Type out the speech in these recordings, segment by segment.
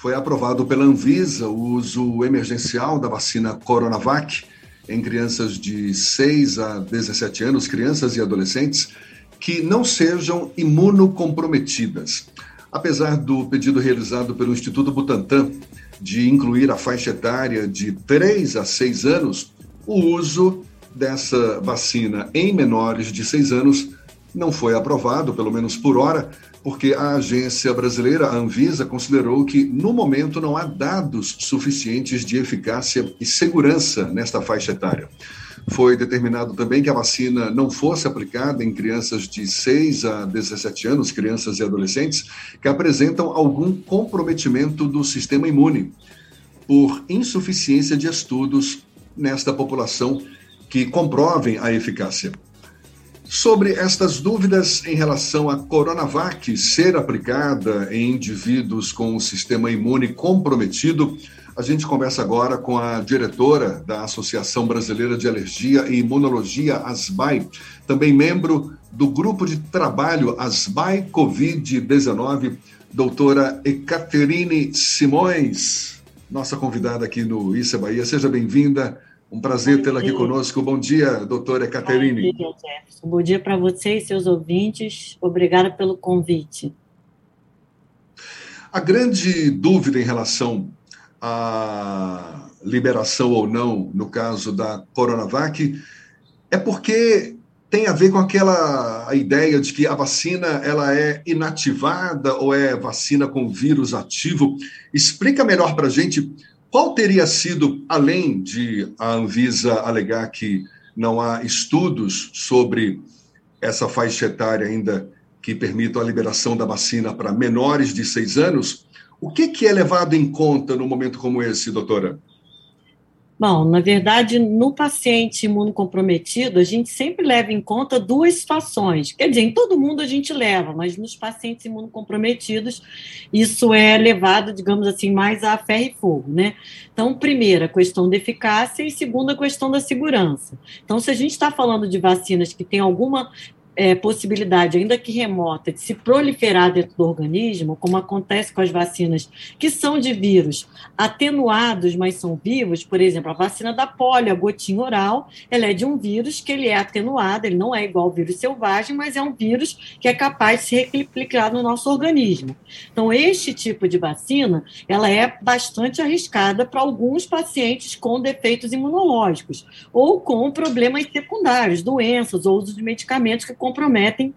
foi aprovado pela Anvisa o uso emergencial da vacina Coronavac em crianças de 6 a 17 anos, crianças e adolescentes, que não sejam imunocomprometidas. Apesar do pedido realizado pelo Instituto Butantan de incluir a faixa etária de 3 a 6 anos, o uso dessa vacina em menores de 6 anos não foi aprovado, pelo menos por hora, porque a agência brasileira, a Anvisa, considerou que, no momento, não há dados suficientes de eficácia e segurança nesta faixa etária. Foi determinado também que a vacina não fosse aplicada em crianças de 6 a 17 anos, crianças e adolescentes, que apresentam algum comprometimento do sistema imune, por insuficiência de estudos nesta população que comprovem a eficácia. Sobre estas dúvidas em relação à Coronavac ser aplicada em indivíduos com o sistema imune comprometido, a gente conversa agora com a diretora da Associação Brasileira de Alergia e Imunologia, ASBAI, também membro do grupo de trabalho ASBAI Covid-19, doutora Ecaterine Simões, nossa convidada aqui no Issa Bahia. Seja bem-vinda. Um prazer tê-la aqui conosco. Bom dia, doutora Caterine. Bom dia, Jefferson. Bom dia para você e seus ouvintes. Obrigada pelo convite. A grande dúvida em relação à liberação ou não, no caso da Coronavac, é porque tem a ver com aquela a ideia de que a vacina ela é inativada ou é vacina com vírus ativo. Explica melhor para a gente qual teria sido, além de a Anvisa alegar que não há estudos sobre essa faixa etária ainda que permitam a liberação da vacina para menores de seis anos, o que, é levado em conta num momento como esse, doutora? Bom, na verdade, no paciente imunocomprometido, a gente sempre leva em conta duas situações. Quer dizer, em todo mundo a gente leva, mas nos pacientes imunocomprometidos, isso é levado, digamos assim, mais a ferro e fogo, né? Então, primeira, a questão da eficácia e segunda, a questão da segurança. Então, se a gente está falando de vacinas que têm alguma é, possibilidade, ainda que remota, de se proliferar dentro do organismo, como acontece com as vacinas que são de vírus atenuados, mas são vivos, por exemplo, a vacina da polio, a gotinha oral, ela é de um vírus que ele é atenuado, ele não é igual ao vírus selvagem, mas é um vírus que é capaz de se replicar no nosso organismo. Então, este tipo de vacina, ela é bastante arriscada para alguns pacientes com defeitos imunológicos ou com problemas secundários, doenças ou uso de medicamentos que comprometem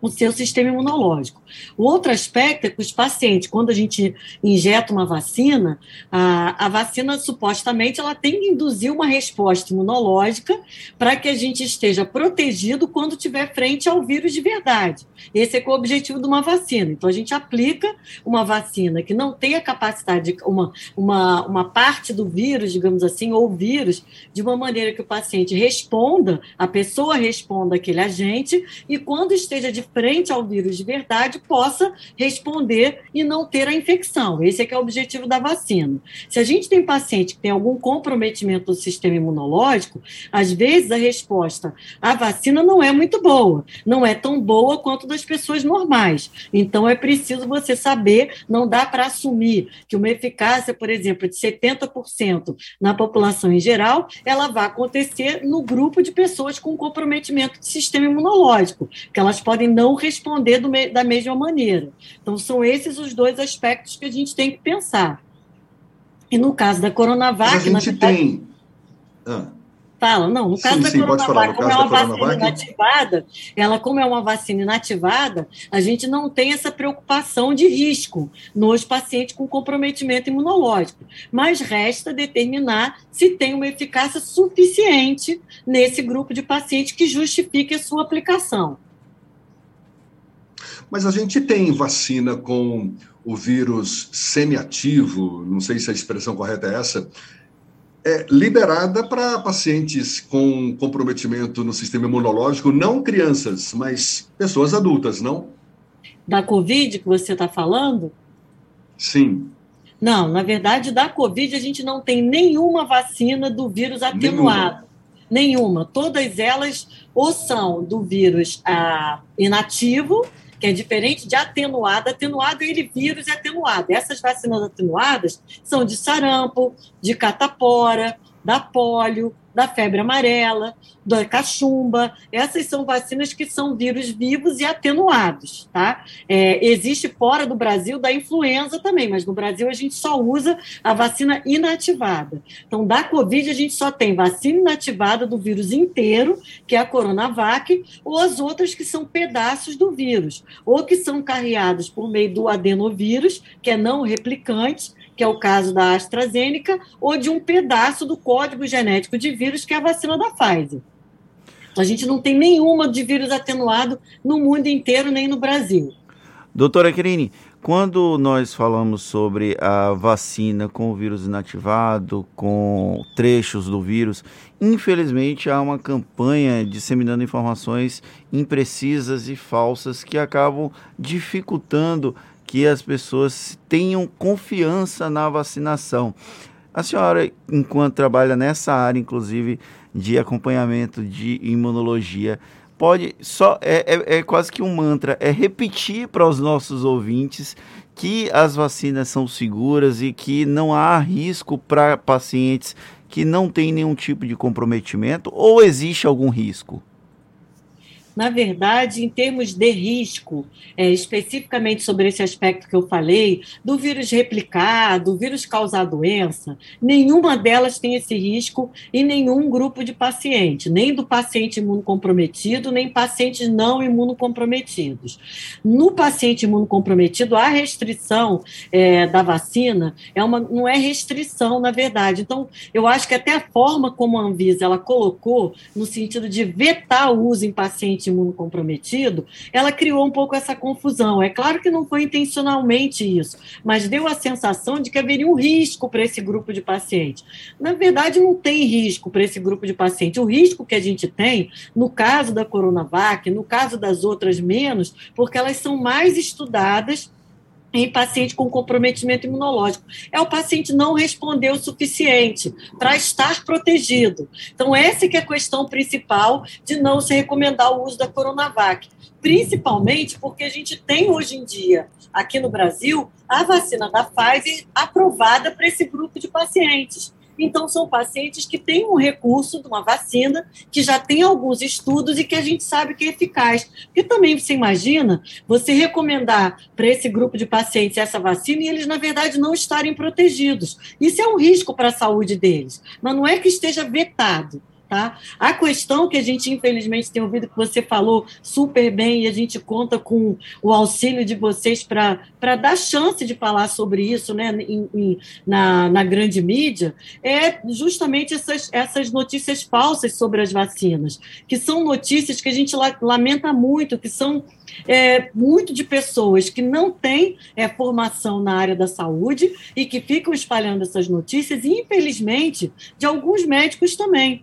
o seu sistema imunológico. O outro aspecto é que os pacientes, quando a gente injeta uma vacina, a, a vacina supostamente ela tem que induzir uma resposta imunológica para que a gente esteja protegido quando tiver frente ao vírus de verdade. Esse é, é o objetivo de uma vacina. Então a gente aplica uma vacina que não tem a capacidade, uma, uma, uma parte do vírus, digamos assim, ou vírus, de uma maneira que o paciente responda, a pessoa responda aquele agente, e quando esteja de frente ao vírus de verdade, possa responder e não ter a infecção. Esse é que é o objetivo da vacina. Se a gente tem paciente que tem algum comprometimento do sistema imunológico, às vezes a resposta à vacina não é muito boa, não é tão boa quanto das pessoas normais. Então é preciso você saber, não dá para assumir que uma eficácia, por exemplo, de 70% na população em geral, ela vai acontecer no grupo de pessoas com comprometimento do sistema imunológico, que elas podem não responder me, da mesma maneira. Então, são esses os dois aspectos que a gente tem que pensar. E no caso da Coronavac. Mas a gente verdade, tem. Ah. Fala, não, no caso sim, da sim, Coronavac, como é uma vacina inativada, ela, como é uma vacina inativada, a gente não tem essa preocupação de risco nos pacientes com comprometimento imunológico. Mas resta determinar se tem uma eficácia suficiente nesse grupo de pacientes que justifique a sua aplicação. Mas a gente tem vacina com o vírus semiativo, não sei se a expressão correta é essa, é liberada para pacientes com comprometimento no sistema imunológico, não crianças, mas pessoas adultas, não? Da Covid que você está falando? Sim. Não, na verdade, da Covid a gente não tem nenhuma vacina do vírus atenuado. Nenhuma. nenhuma. Todas elas ou são do vírus ah, inativo que é diferente de atenuado. Atenuado, ele vírus é atenuado. Essas vacinas atenuadas são de sarampo, de catapora, da polio, da febre amarela, da cachumba. Essas são vacinas que são vírus vivos e atenuados, tá? É, existe fora do Brasil da influenza também, mas no Brasil a gente só usa a vacina inativada. Então, da Covid a gente só tem vacina inativada do vírus inteiro, que é a Coronavac, ou as outras que são pedaços do vírus, ou que são carreados por meio do adenovírus, que é não replicante, que é o caso da AstraZeneca, ou de um pedaço do código genético de vírus, que é a vacina da Pfizer. A gente não tem nenhuma de vírus atenuado no mundo inteiro, nem no Brasil. Doutora Querini, quando nós falamos sobre a vacina com o vírus inativado, com trechos do vírus, infelizmente há uma campanha disseminando informações imprecisas e falsas que acabam dificultando que as pessoas tenham confiança na vacinação. A senhora, enquanto trabalha nessa área, inclusive de acompanhamento de imunologia, pode só é, é, é quase que um mantra, é repetir para os nossos ouvintes que as vacinas são seguras e que não há risco para pacientes que não têm nenhum tipo de comprometimento ou existe algum risco? Na verdade, em termos de risco, é, especificamente sobre esse aspecto que eu falei, do vírus replicar, do vírus causar doença, nenhuma delas tem esse risco em nenhum grupo de paciente, nem do paciente imunocomprometido, nem pacientes não imunocomprometidos. No paciente imunocomprometido, a restrição é, da vacina é uma, não é restrição, na verdade. Então, eu acho que até a forma como a Anvisa ela colocou, no sentido de vetar o uso em paciente imunocomprometido, ela criou um pouco essa confusão. É claro que não foi intencionalmente isso, mas deu a sensação de que haveria um risco para esse grupo de pacientes. Na verdade, não tem risco para esse grupo de pacientes. O risco que a gente tem, no caso da Coronavac, no caso das outras menos, porque elas são mais estudadas em paciente com comprometimento imunológico. É o paciente não responder o suficiente para estar protegido. Então, essa que é a questão principal de não se recomendar o uso da Coronavac. Principalmente porque a gente tem hoje em dia, aqui no Brasil, a vacina da Pfizer aprovada para esse grupo de pacientes. Então, são pacientes que têm um recurso de uma vacina, que já tem alguns estudos e que a gente sabe que é eficaz. Porque também você imagina você recomendar para esse grupo de pacientes essa vacina e eles, na verdade, não estarem protegidos. Isso é um risco para a saúde deles. Mas não é que esteja vetado. Tá? A questão que a gente, infelizmente, tem ouvido que você falou super bem e a gente conta com o auxílio de vocês para dar chance de falar sobre isso né, em, em, na, na grande mídia, é justamente essas, essas notícias falsas sobre as vacinas, que são notícias que a gente lamenta muito, que são é, muito de pessoas que não têm é, formação na área da saúde e que ficam espalhando essas notícias, e, infelizmente, de alguns médicos também.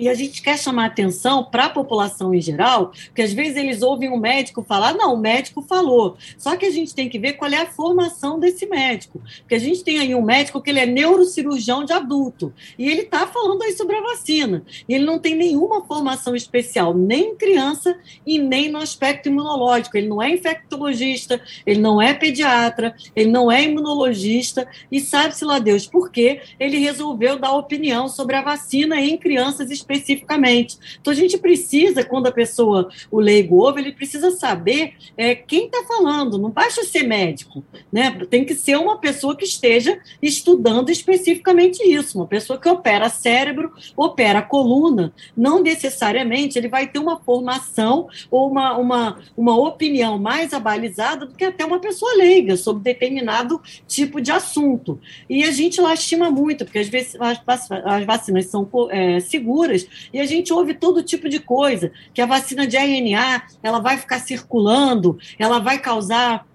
E a gente quer chamar atenção para a população em geral, porque às vezes eles ouvem um médico falar, não, o médico falou. Só que a gente tem que ver qual é a formação desse médico. Porque a gente tem aí um médico que ele é neurocirurgião de adulto, e ele está falando aí sobre a vacina. E ele não tem nenhuma formação especial, nem em criança e nem no aspecto imunológico. Ele não é infectologista, ele não é pediatra, ele não é imunologista, e sabe-se lá Deus por quê ele resolveu dar opinião sobre a vacina em crianças específicas especificamente. Então, a gente precisa, quando a pessoa, o leigo ouve, ele precisa saber é, quem está falando, não basta ser médico, né? Tem que ser uma pessoa que esteja estudando especificamente isso, uma pessoa que opera cérebro, opera coluna, não necessariamente ele vai ter uma formação ou uma, uma, uma opinião mais abalizada do que até uma pessoa leiga sobre determinado tipo de assunto. E a gente lastima muito, porque às vezes as, as vacinas são é, seguras, e a gente ouve todo tipo de coisa, que a vacina de RNA ela vai ficar circulando, ela vai causar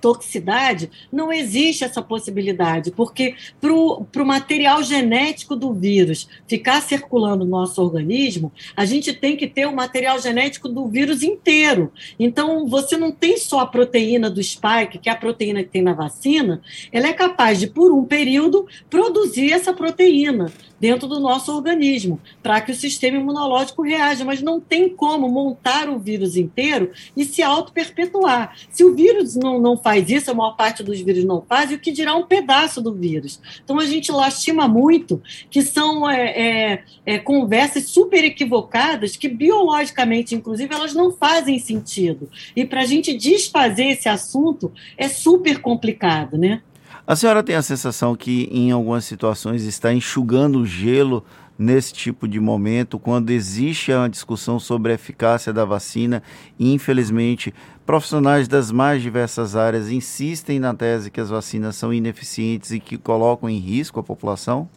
toxicidade, não existe essa possibilidade, porque para o material genético do vírus ficar circulando no nosso organismo, a gente tem que ter o material genético do vírus inteiro. Então, você não tem só a proteína do spike, que é a proteína que tem na vacina, ela é capaz de, por um período, produzir essa proteína. Dentro do nosso organismo, para que o sistema imunológico reaja. Mas não tem como montar o vírus inteiro e se auto-perpetuar. Se o vírus não, não faz isso, a maior parte dos vírus não faz, e o que dirá um pedaço do vírus. Então a gente lastima muito que são é, é, é, conversas super equivocadas que biologicamente, inclusive, elas não fazem sentido. E para a gente desfazer esse assunto é super complicado, né? A senhora tem a sensação que em algumas situações está enxugando o gelo nesse tipo de momento, quando existe uma discussão sobre a eficácia da vacina e, infelizmente, profissionais das mais diversas áreas insistem na tese que as vacinas são ineficientes e que colocam em risco a população?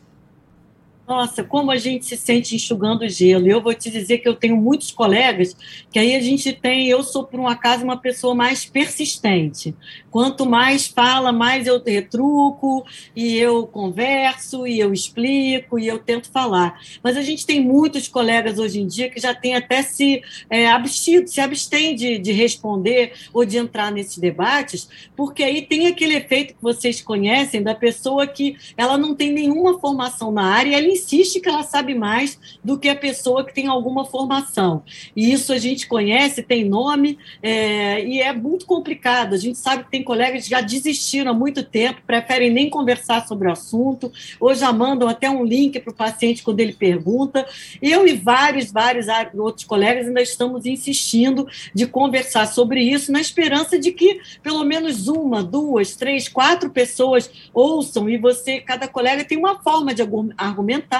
Nossa, como a gente se sente enxugando gelo. Eu vou te dizer que eu tenho muitos colegas que aí a gente tem, eu sou por um acaso uma pessoa mais persistente. Quanto mais fala, mais eu retruco e eu converso e eu explico e eu tento falar. Mas a gente tem muitos colegas hoje em dia que já tem até se é, abstido, se abstém de, de responder ou de entrar nesses debates, porque aí tem aquele efeito que vocês conhecem da pessoa que ela não tem nenhuma formação na área e ela insiste que ela sabe mais do que a pessoa que tem alguma formação. E isso a gente conhece, tem nome, é, e é muito complicado. A gente sabe que tem colegas que já desistiram há muito tempo, preferem nem conversar sobre o assunto, ou já mandam até um link para o paciente quando ele pergunta. Eu e vários, vários outros colegas ainda estamos insistindo de conversar sobre isso, na esperança de que pelo menos uma, duas, três, quatro pessoas ouçam e você, cada colega tem uma forma de argumentar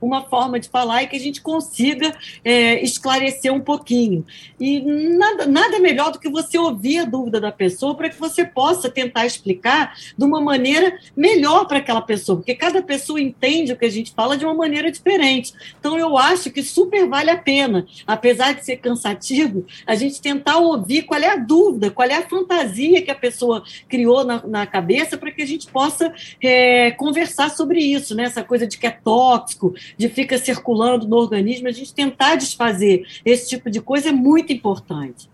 uma forma de falar e que a gente consiga é, esclarecer um pouquinho. E nada, nada melhor do que você ouvir a dúvida da pessoa para que você possa tentar explicar de uma maneira melhor para aquela pessoa, porque cada pessoa entende o que a gente fala de uma maneira diferente. Então, eu acho que super vale a pena, apesar de ser cansativo, a gente tentar ouvir qual é a dúvida, qual é a fantasia que a pessoa criou na, na cabeça para que a gente possa é, conversar sobre isso, né? Essa coisa de que é toque tóxico, de fica circulando no organismo, a gente tentar desfazer esse tipo de coisa é muito importante.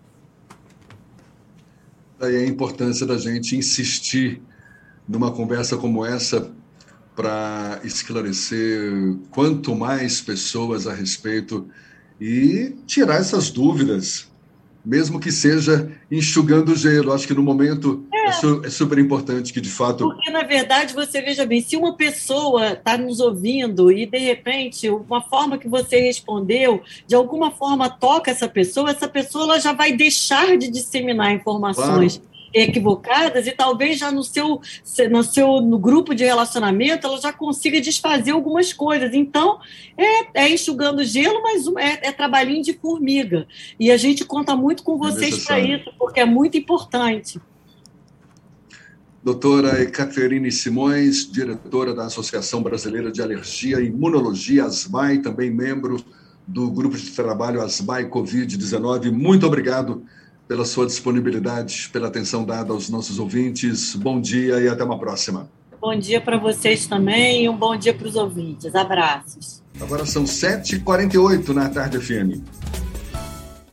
Daí a importância da gente insistir numa conversa como essa para esclarecer quanto mais pessoas a respeito e tirar essas dúvidas mesmo que seja enxugando o gelo. Acho que no momento é. É, é, super importante que, de fato. Porque, na verdade, você veja bem, se uma pessoa está nos ouvindo e, de repente, uma forma que você respondeu, de alguma forma toca essa pessoa, essa pessoa ela já vai deixar de disseminar informações. Claro equivocadas e talvez já no seu, no seu no grupo de relacionamento ela já consiga desfazer algumas coisas. Então, é, é enxugando gelo, mas é, é trabalhinho de formiga. E a gente conta muito com vocês para isso, porque é muito importante. Doutora Ekaterine Simões, diretora da Associação Brasileira de Alergia e Imunologia, ASMAI, também membro do grupo de trabalho ASMAI Covid-19. Muito obrigado pela sua disponibilidade, pela atenção dada aos nossos ouvintes. Bom dia e até uma próxima. Bom dia para vocês também e um bom dia para os ouvintes. Abraços. Agora são 7h48 na Tarde FM.